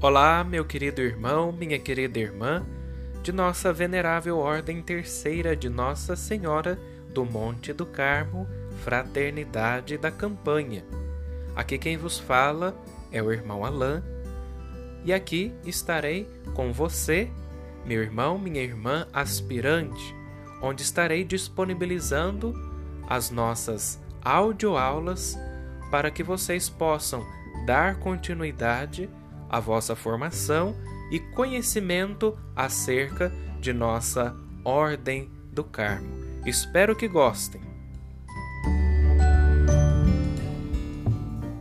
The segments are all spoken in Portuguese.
Olá, meu querido irmão, minha querida irmã, de nossa venerável Ordem Terceira de Nossa Senhora do Monte do Carmo, Fraternidade da Campanha. Aqui quem vos fala é o irmão Alain, e aqui estarei com você, meu irmão, minha irmã aspirante, onde estarei disponibilizando as nossas audioaulas para que vocês possam dar continuidade à vossa formação e conhecimento acerca de nossa Ordem do Carmo. Espero que gostem.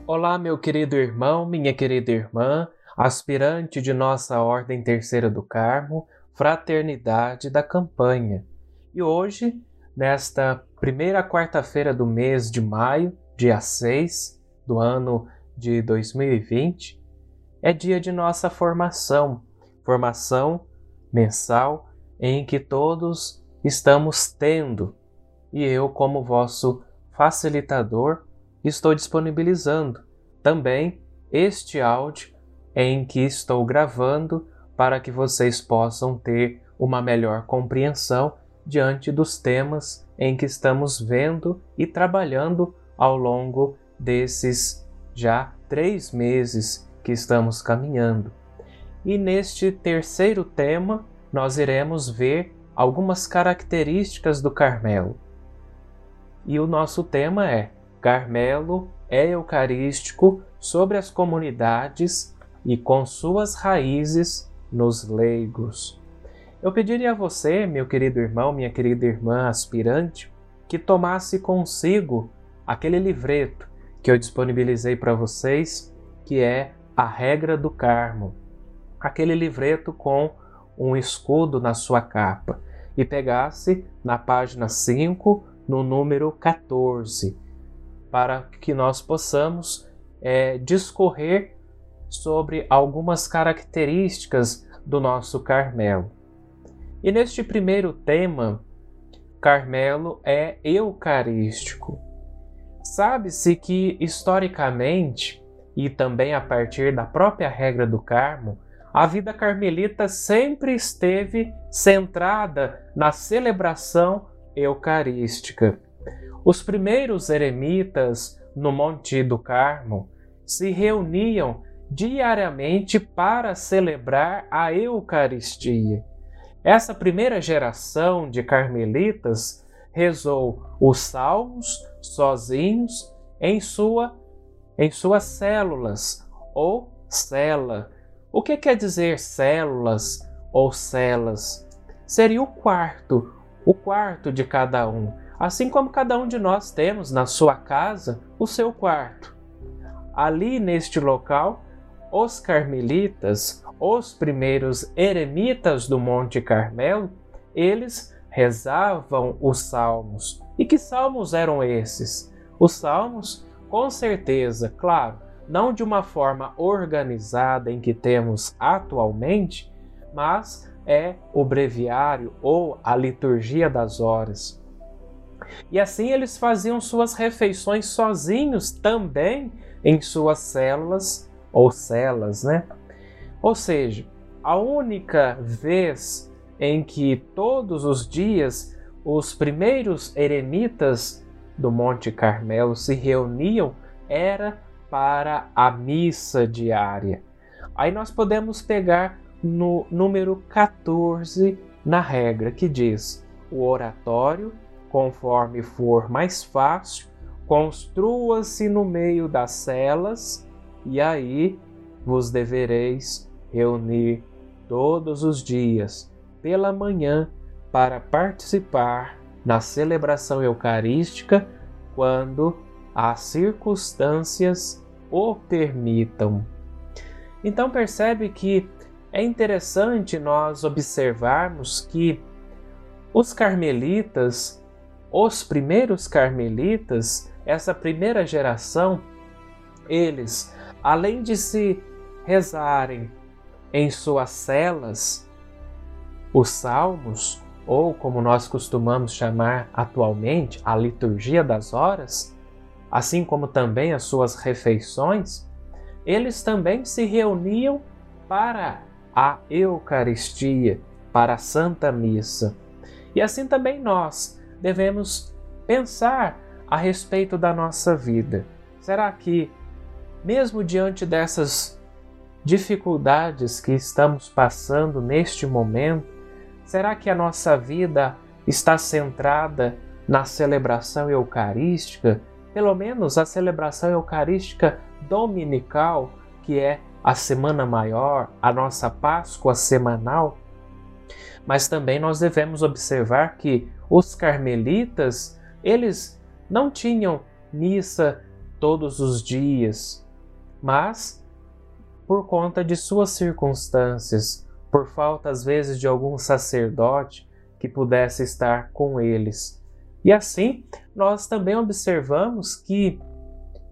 Olá, meu querido irmão, minha querida irmã, aspirante de nossa Ordem Terceira do Carmo, Fraternidade da Campanha. E hoje, nesta primeira quarta-feira do mês de maio, dia 6 do ano de 2020, é dia de nossa formação, formação mensal em que todos estamos tendo. E eu, como vosso facilitador, estou disponibilizando também este áudio em que estou gravando para que vocês possam ter uma melhor compreensão diante dos temas em que estamos vendo e trabalhando ao longo desses já três meses que estamos caminhando. E neste terceiro tema, nós iremos ver algumas características do Carmelo. E o nosso tema é Carmelo é eucarístico sobre as comunidades e com suas raízes nos leigos. Eu pediria a você, meu querido irmão, minha querida irmã aspirante, que tomasse consigo aquele livreto que eu disponibilizei para vocês, que é A Regra do Carmo aquele livreto com um escudo na sua capa e pegasse na página 5, no número 14, para que nós possamos é, discorrer sobre algumas características do nosso Carmelo. E neste primeiro tema, Carmelo é eucarístico. Sabe-se que, historicamente, e também a partir da própria regra do Carmo, a vida carmelita sempre esteve centrada na celebração eucarística. Os primeiros eremitas no Monte do Carmo se reuniam diariamente para celebrar a Eucaristia. Essa primeira geração de carmelitas rezou os salmos sozinhos em sua em suas células ou cela, o que quer dizer células ou celas? Seria o quarto, o quarto de cada um, assim como cada um de nós temos na sua casa o seu quarto. Ali neste local, os carmelitas, os primeiros eremitas do Monte Carmelo, eles rezavam os salmos. E que salmos eram esses? Os salmos, com certeza, claro, não de uma forma organizada em que temos atualmente, mas é o breviário ou a liturgia das horas. E assim eles faziam suas refeições sozinhos também em suas células ou celas, né? Ou seja, a única vez em que todos os dias os primeiros eremitas do Monte Carmelo se reuniam era para a missa diária. Aí nós podemos pegar no número 14 na regra, que diz: o oratório, conforme for mais fácil, construa-se no meio das celas, e aí vos devereis reunir todos os dias pela manhã para participar na celebração eucarística quando as circunstâncias o permitam. Então percebe que é interessante nós observarmos que os carmelitas, os primeiros carmelitas, essa primeira geração, eles, além de se rezarem em suas celas os salmos, ou como nós costumamos chamar atualmente, a liturgia das horas, assim como também as suas refeições, eles também se reuniam para a Eucaristia, para a Santa Missa. E assim também nós devemos pensar a respeito da nossa vida. Será que, mesmo diante dessas dificuldades que estamos passando neste momento, será que a nossa vida está centrada na celebração eucarística, pelo menos a celebração eucarística dominical, que é a Semana Maior, a nossa Páscoa semanal? Mas também nós devemos observar que os carmelitas, eles não tinham missa todos os dias, mas por conta de suas circunstâncias, por falta às vezes de algum sacerdote que pudesse estar com eles. E assim, nós também observamos que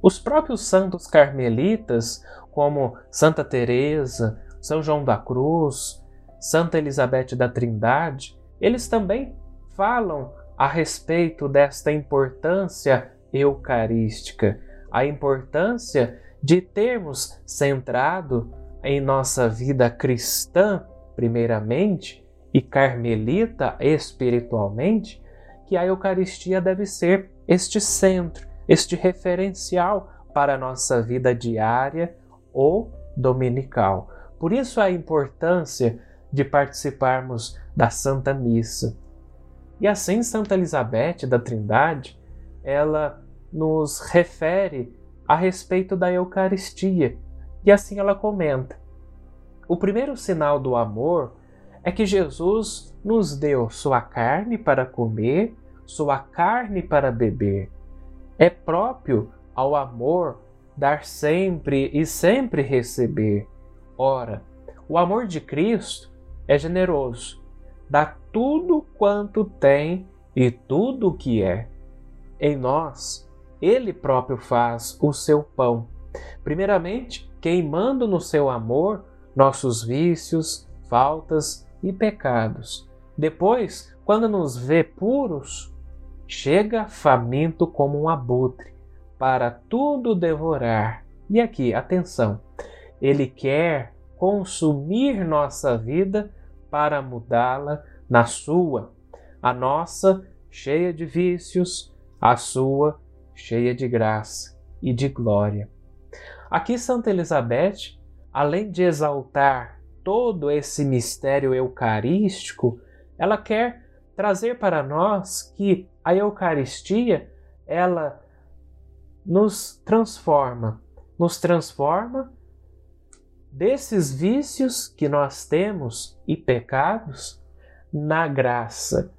os próprios santos carmelitas, como Santa Teresa, São João da Cruz, Santa Elizabeth da Trindade, eles também falam a respeito desta importância eucarística, a importância de termos centrado em nossa vida cristã, primeiramente, e carmelita espiritualmente, que a Eucaristia deve ser este centro, este referencial para a nossa vida diária ou dominical. Por isso a importância de participarmos da Santa Missa. E assim Santa Elizabeth da Trindade, ela nos refere a respeito da Eucaristia. E assim ela comenta: O primeiro sinal do amor é que Jesus nos deu sua carne para comer, sua carne para beber. É próprio ao amor dar sempre e sempre receber. Ora, o amor de Cristo é generoso, dá tudo quanto tem e tudo o que é. Em nós, Ele próprio faz o seu pão, primeiramente queimando no seu amor nossos vícios, faltas e pecados. Depois, quando nos vê puros, chega faminto como um abutre para tudo devorar. E aqui, atenção, ele quer consumir nossa vida para mudá-la na sua, a nossa cheia de vícios, a sua cheia de graça e de glória. Aqui Santa Elizabeth, além de exaltar todo esse mistério eucarístico, ela quer trazer para nós que a Eucaristia, ela nos transforma, nos transforma desses vícios que nós temos e pecados na graça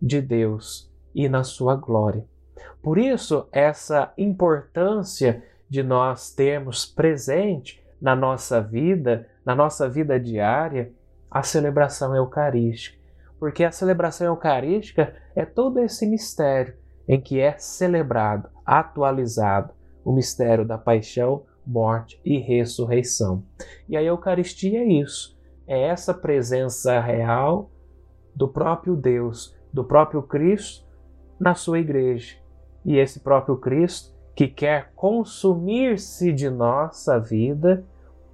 de Deus e na sua glória. Por isso, essa importância de nós termos presente na nossa vida na nossa vida diária a celebração eucarística, porque a celebração eucarística é todo esse mistério em que é celebrado, atualizado o mistério da paixão, morte e ressurreição. E a Eucaristia é isso, é essa presença real do próprio Deus, do próprio Cristo na sua igreja. E esse próprio Cristo que quer consumir-se de nossa vida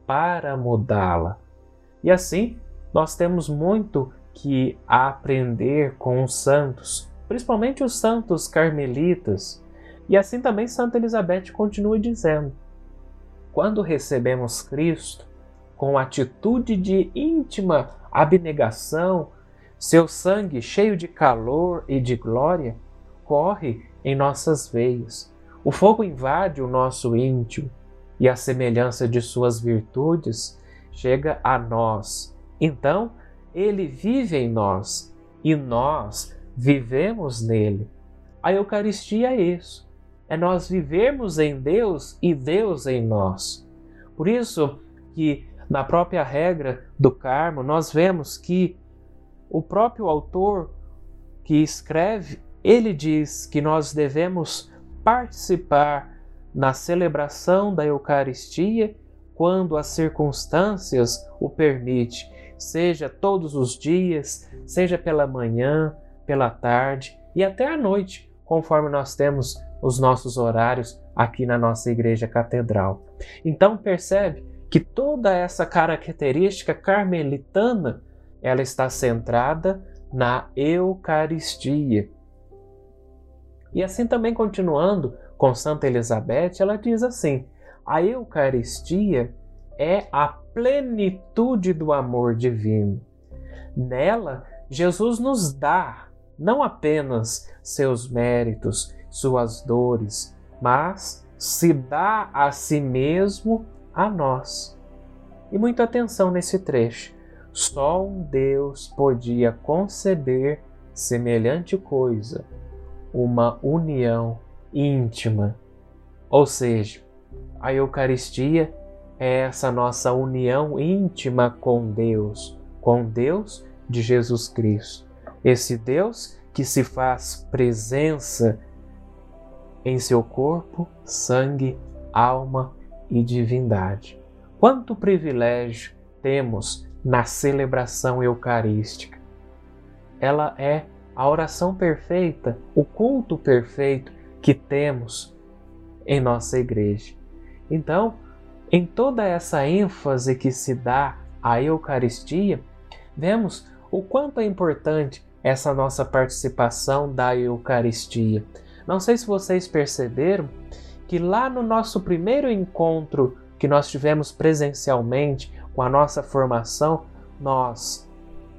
para mudá-la. E assim, nós temos muito que aprender com os santos, principalmente os santos carmelitas. E assim também Santa Elizabeth continua dizendo: quando recebemos Cristo com atitude de íntima abnegação, seu sangue cheio de calor e de glória corre em nossas veias. O fogo invade o nosso íntimo e a semelhança de suas virtudes chega a nós. Então, ele vive em nós e nós vivemos nele. A Eucaristia é isso. É nós vivermos em Deus e Deus em nós. Por isso que na própria regra do Carmo nós vemos que o próprio autor que escreve, ele diz que nós devemos participar na celebração da Eucaristia quando as circunstâncias o permitem, seja todos os dias, seja pela manhã, pela tarde e até à noite, conforme nós temos os nossos horários aqui na nossa igreja catedral. Então percebe que toda essa característica carmelitana ela está centrada na Eucaristia. E assim também continuando com Santa Elizabeth, ela diz assim: a Eucaristia é a plenitude do amor divino. Nela, Jesus nos dá não apenas seus méritos, suas dores, mas se dá a si mesmo a nós. E muita atenção nesse trecho. Só um Deus podia conceber semelhante coisa, uma união íntima. Ou seja, a Eucaristia é essa nossa união íntima com Deus, com Deus de Jesus Cristo. Esse Deus que se faz presença em seu corpo, sangue, alma e divindade. Quanto privilégio temos na celebração eucarística! Ela é a oração perfeita, o culto perfeito que temos em nossa igreja. Então, em toda essa ênfase que se dá à Eucaristia, vemos o quanto é importante essa nossa participação da Eucaristia. Não sei se vocês perceberam que lá no nosso primeiro encontro que nós tivemos presencialmente com a nossa formação, nós,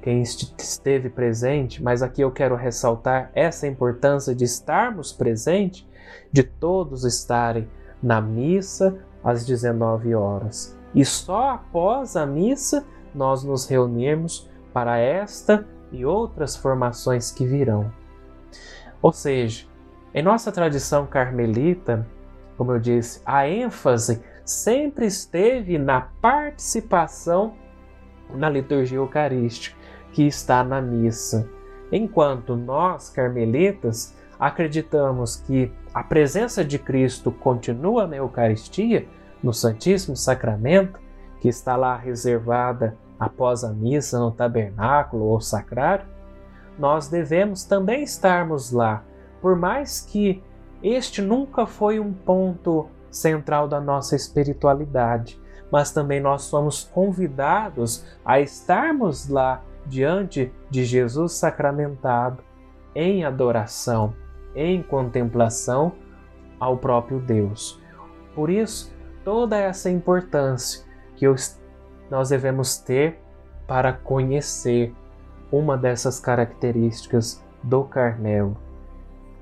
quem esteve presente, mas aqui eu quero ressaltar essa importância de estarmos presentes, de todos estarem na missa às 19 horas. E só após a missa nós nos reunirmos para esta e outras formações que virão. Ou seja, em nossa tradição carmelita, como eu disse, a ênfase sempre esteve na participação na liturgia eucarística, que está na missa. Enquanto nós, carmelitas, acreditamos que a presença de Cristo continua na Eucaristia, no Santíssimo Sacramento, que está lá reservada após a missa no tabernáculo ou sacrário, nós devemos também estarmos lá, por mais que este nunca foi um ponto central da nossa espiritualidade, mas também nós somos convidados a estarmos lá diante de Jesus sacramentado, em adoração, em contemplação ao próprio Deus. Por isso, toda essa importância que nós devemos ter para conhecer uma dessas características do Carmelo.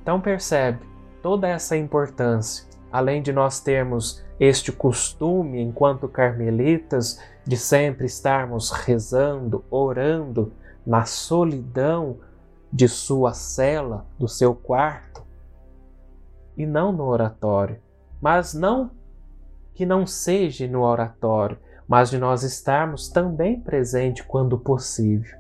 Então percebe toda essa importância, além de nós termos este costume enquanto carmelitas de sempre estarmos rezando, orando na solidão de sua cela, do seu quarto, e não no oratório. Mas não que não seja no oratório, mas de nós estarmos também presente quando possível.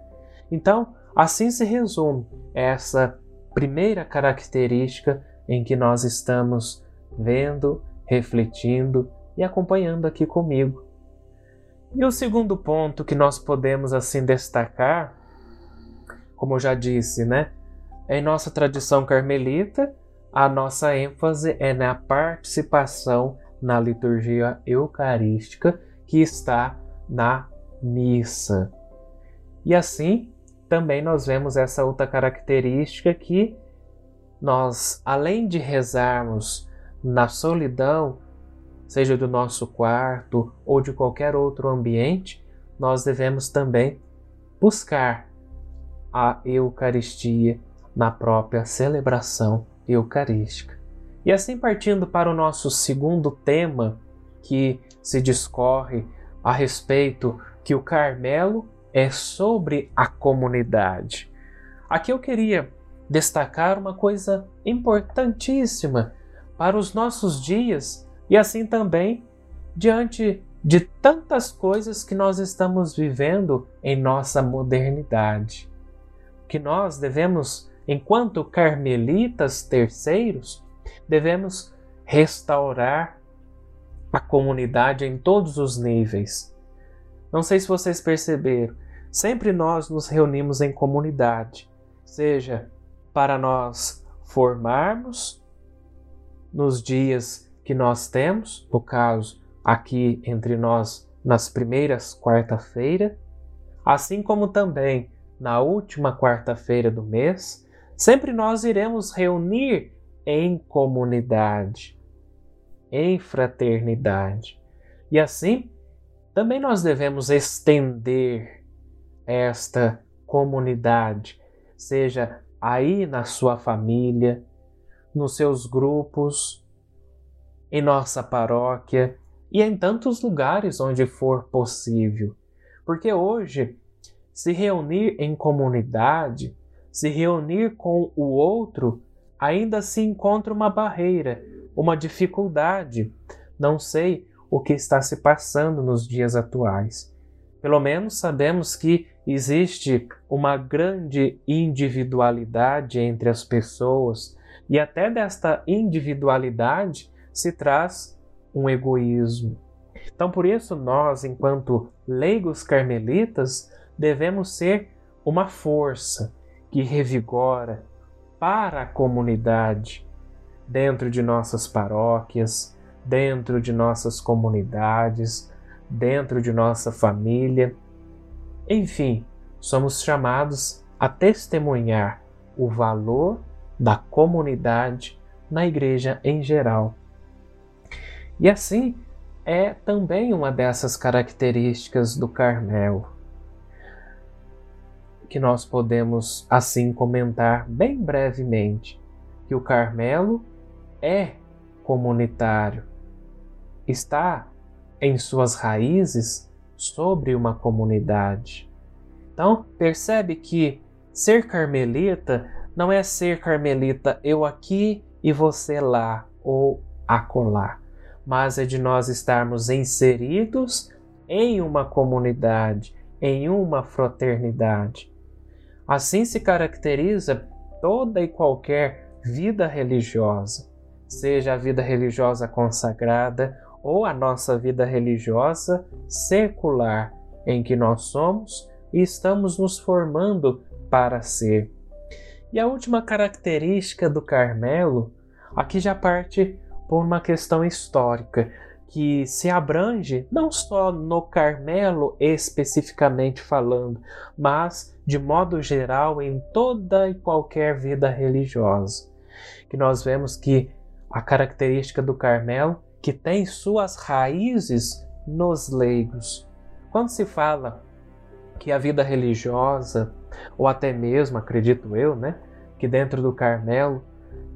Então, assim se resume essa primeira característica em que nós estamos vendo, refletindo e acompanhando aqui comigo. E o segundo ponto que nós podemos assim destacar como eu já disse, né? Em nossa tradição carmelita, a nossa ênfase é na participação na liturgia eucarística que está na missa. E assim, também nós vemos essa outra característica que nós, além de rezarmos na solidão, seja do nosso quarto ou de qualquer outro ambiente, nós devemos também buscar a Eucaristia na própria celebração eucarística. E assim, partindo para o nosso segundo tema, que se discorre a respeito que o Carmelo é sobre a comunidade. Aqui eu queria destacar uma coisa importantíssima para os nossos dias e assim também diante de tantas coisas que nós estamos vivendo em nossa modernidade que nós devemos, enquanto carmelitas terceiros, devemos restaurar a comunidade em todos os níveis. Não sei se vocês perceberam, sempre nós nos reunimos em comunidade, seja para nós formarmos nos dias que nós temos, no caso aqui entre nós nas primeiras quarta-feira, assim como também na última quarta-feira do mês, sempre nós iremos reunir em comunidade, em fraternidade. E assim, também nós devemos estender esta comunidade, seja aí na sua família, nos seus grupos, em nossa paróquia e em tantos lugares onde for possível. Porque hoje, se reunir em comunidade, se reunir com o outro, ainda se encontra uma barreira, uma dificuldade. Não sei o que está se passando nos dias atuais. Pelo menos sabemos que existe uma grande individualidade entre as pessoas, e até desta individualidade se traz um egoísmo. Então, por isso, nós, enquanto leigos carmelitas, devemos ser uma força que revigora para a comunidade, dentro de nossas paróquias, dentro de nossas comunidades, dentro de nossa família. Enfim, somos chamados a testemunhar o valor da comunidade na igreja em geral. E assim é também uma dessas características do Carmelo, que nós podemos assim comentar bem brevemente, que o Carmelo é comunitário, está em suas raízes sobre uma comunidade. Então, percebe que ser carmelita não é ser carmelita eu aqui e você lá ou acolá, mas é de nós estarmos inseridos em uma comunidade, em uma fraternidade. Assim se caracteriza toda e qualquer vida religiosa, seja a vida religiosa consagrada ou a nossa vida religiosa secular, em que nós somos e estamos nos formando para ser. E a última característica do Carmelo, aqui já parte por uma questão histórica, que se abrange não só no Carmelo especificamente falando, mas de modo geral em toda e qualquer vida religiosa. Que nós vemos que a característica do Carmelo que tem suas raízes nos leigos. Quando se fala que a vida religiosa, ou até mesmo, acredito eu, né, que dentro do Carmelo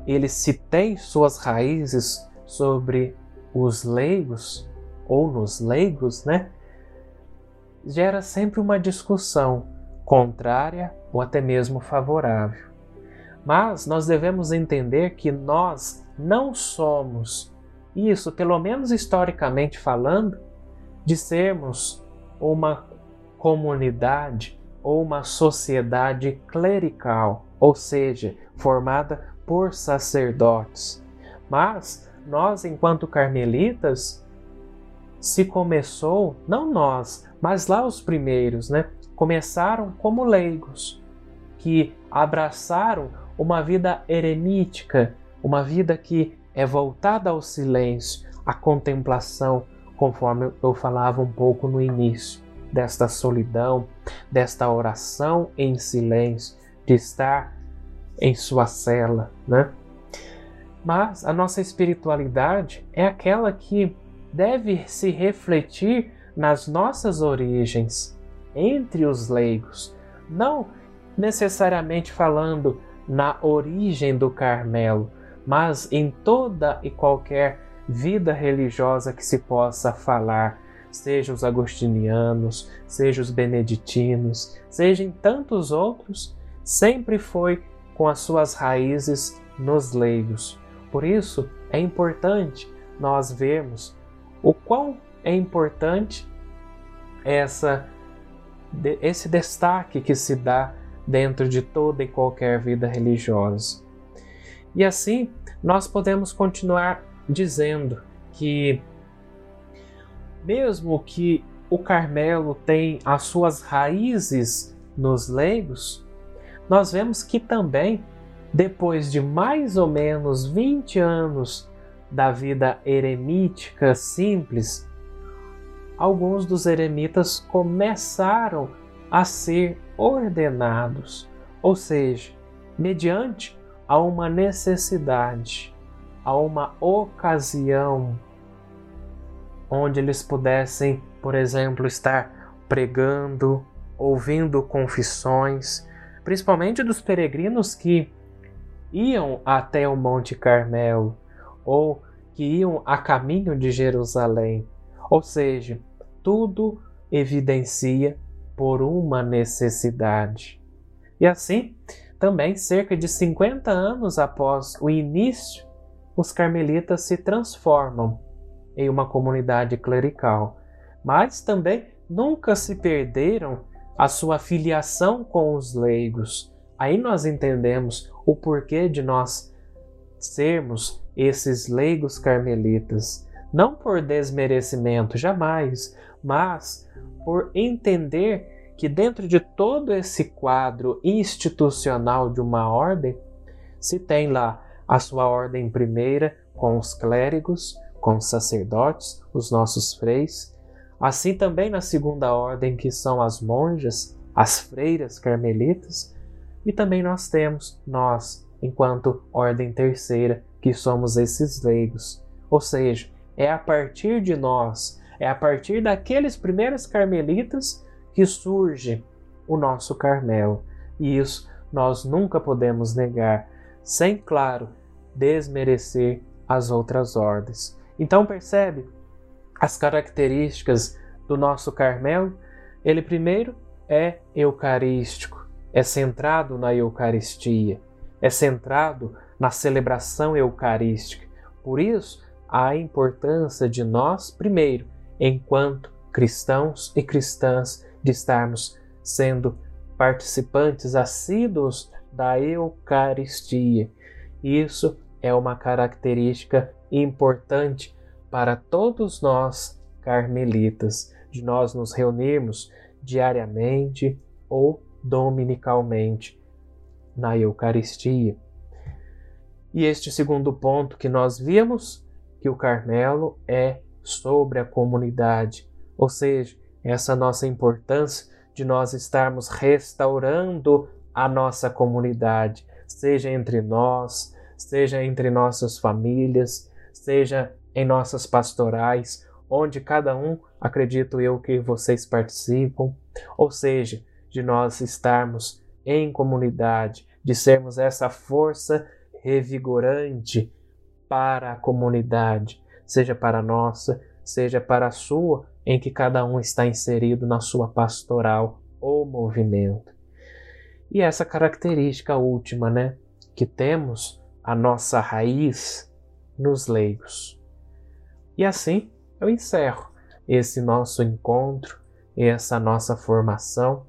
ele se tem suas raízes sobre os leigos ou nos leigos, né? Gera sempre uma discussão contrária ou até mesmo favorável. Mas nós devemos entender que nós não somos isso, pelo menos historicamente falando, de sermos uma comunidade ou uma sociedade clerical, ou seja, formada por sacerdotes. Mas nós, enquanto carmelitas, se começou, não nós, mas lá os primeiros, né? Começaram como leigos, que abraçaram uma vida eremítica, uma vida que é voltada ao silêncio, à contemplação, conforme eu falava um pouco no início, desta solidão, desta oração em silêncio, de estar em sua cela, né? Mas a nossa espiritualidade é aquela que deve se refletir nas nossas origens, entre os leigos, não necessariamente falando na origem do Carmelo, mas em toda e qualquer vida religiosa que se possa falar, seja os agostinianos, seja os beneditinos, seja em tantos outros, sempre foi com as suas raízes nos leigos. Por isso é importante nós vermos o quão é importante essa esse destaque que se dá dentro de toda e qualquer vida religiosa. E assim, nós podemos continuar dizendo que, mesmo que o Carmelo tem as suas raízes nos leigos, nós vemos que também, depois de mais ou menos 20 anos da vida eremítica simples, alguns dos eremitas começaram a ser ordenados, ou seja, mediante a uma necessidade, a uma ocasião onde eles pudessem, por exemplo, estar pregando, ouvindo confissões, principalmente dos peregrinos que iam até o Monte Carmelo ou que iam a caminho de Jerusalém. Ou seja, tudo evidencia por uma necessidade. E assim, também cerca de 50 anos após o início, os carmelitas se transformam em uma comunidade clerical, mas também nunca se perderam a sua filiação com os leigos. Aí nós entendemos o porquê de nós sermos esses leigos carmelitas, não por desmerecimento, jamais, mas por entender que dentro de todo esse quadro institucional de uma ordem, se tem lá a sua ordem primeira com os clérigos, com os sacerdotes, os nossos freis, assim também na segunda ordem que são as monjas, as freiras carmelitas, e também nós temos nós, enquanto ordem terceira, que somos esses leigos. Ou seja, é a partir de nós, é a partir daqueles primeiros carmelitas que surge o nosso Carmelo. E isso nós nunca podemos negar, sem, claro, desmerecer as outras ordens. Então percebe as características do nosso Carmelo? Ele primeiro é eucarístico, é centrado na Eucaristia, é centrado na celebração eucarística. Por isso, a importância de nós, primeiro, enquanto cristãos e cristãs, de estarmos sendo participantes assíduos da Eucaristia. Isso é uma característica importante para todos nós carmelitas, de nós nos reunirmos diariamente ou dominicalmente na Eucaristia. E este segundo ponto que nós vimos, que o Carmelo é sobre a comunidade, ou seja, essa nossa importância de nós estarmos restaurando a nossa comunidade, seja entre nós, seja entre nossas famílias, seja em nossas pastorais, onde cada um, acredito eu que vocês participam, ou seja, de nós estarmos em comunidade, de sermos essa força revigorante para a comunidade, seja para a nossa, seja para a sua, em que cada um está inserido na sua pastoral ou movimento. E essa característica última, né, que temos a nossa raiz nos leigos. E assim eu encerro esse nosso encontro, essa nossa formação,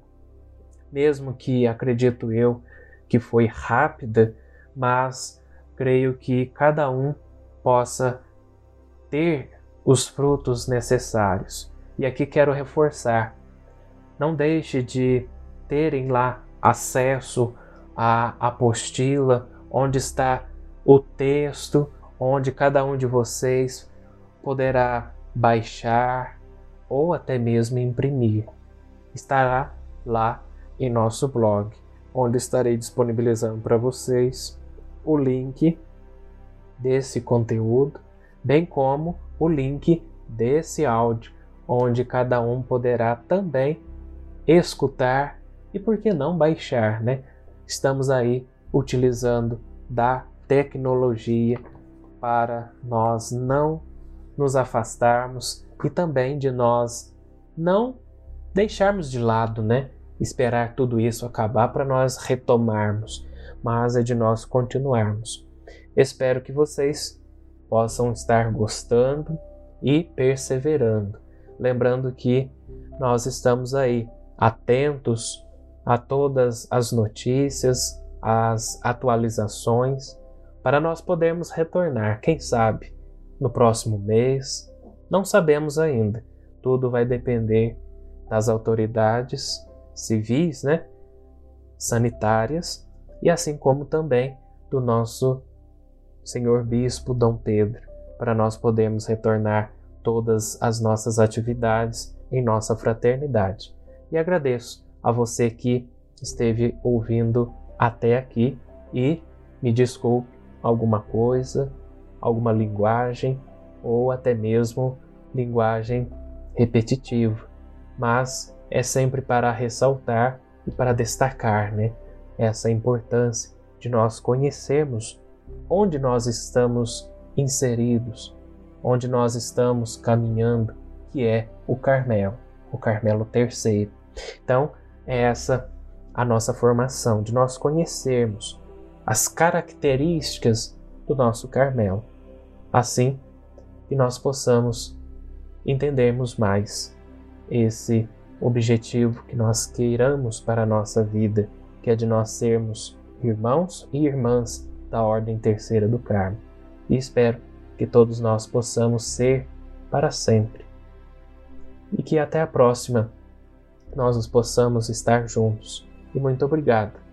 mesmo que acredito eu que foi rápida, mas creio que cada um possa ter os frutos necessários. E aqui quero reforçar: não deixe de terem lá acesso à apostila, onde está o texto, onde cada um de vocês poderá baixar ou até mesmo imprimir. Estará lá em nosso blog, onde estarei disponibilizando para vocês o link desse conteúdo, bem como o link desse áudio, onde cada um poderá também escutar e por que não baixar, né? Estamos aí utilizando da tecnologia para nós não nos afastarmos e também de nós não deixarmos de lado, né? Esperar tudo isso acabar para nós retomarmos, mas é de nós continuarmos. Espero que vocês possam estar gostando e perseverando. Lembrando que nós estamos aí atentos a todas as notícias, as atualizações, para nós podermos retornar, quem sabe, no próximo mês. Não sabemos ainda. Tudo vai depender das autoridades civis, né, sanitárias, e assim como também do nosso Senhor Bispo Dom Pedro, para nós podermos retornar todas as nossas atividades em nossa fraternidade. E agradeço a você que esteve ouvindo até aqui e me desculpe alguma coisa, alguma linguagem ou até mesmo linguagem repetitiva, mas é sempre para ressaltar e para destacar, né, essa importância de nós conhecermos onde nós estamos inseridos, onde nós estamos caminhando, que é o Carmelo, o Carmelo terceiro. Então, é essa a nossa formação, de nós conhecermos as características do nosso Carmelo, assim que nós possamos entendermos mais esse objetivo que nós queiramos para a nossa vida, que é de nós sermos irmãos e irmãs da Ordem Terceira do Carmo. E espero que todos nós possamos ser para sempre. E que até a próxima nós possamos estar juntos. E muito obrigado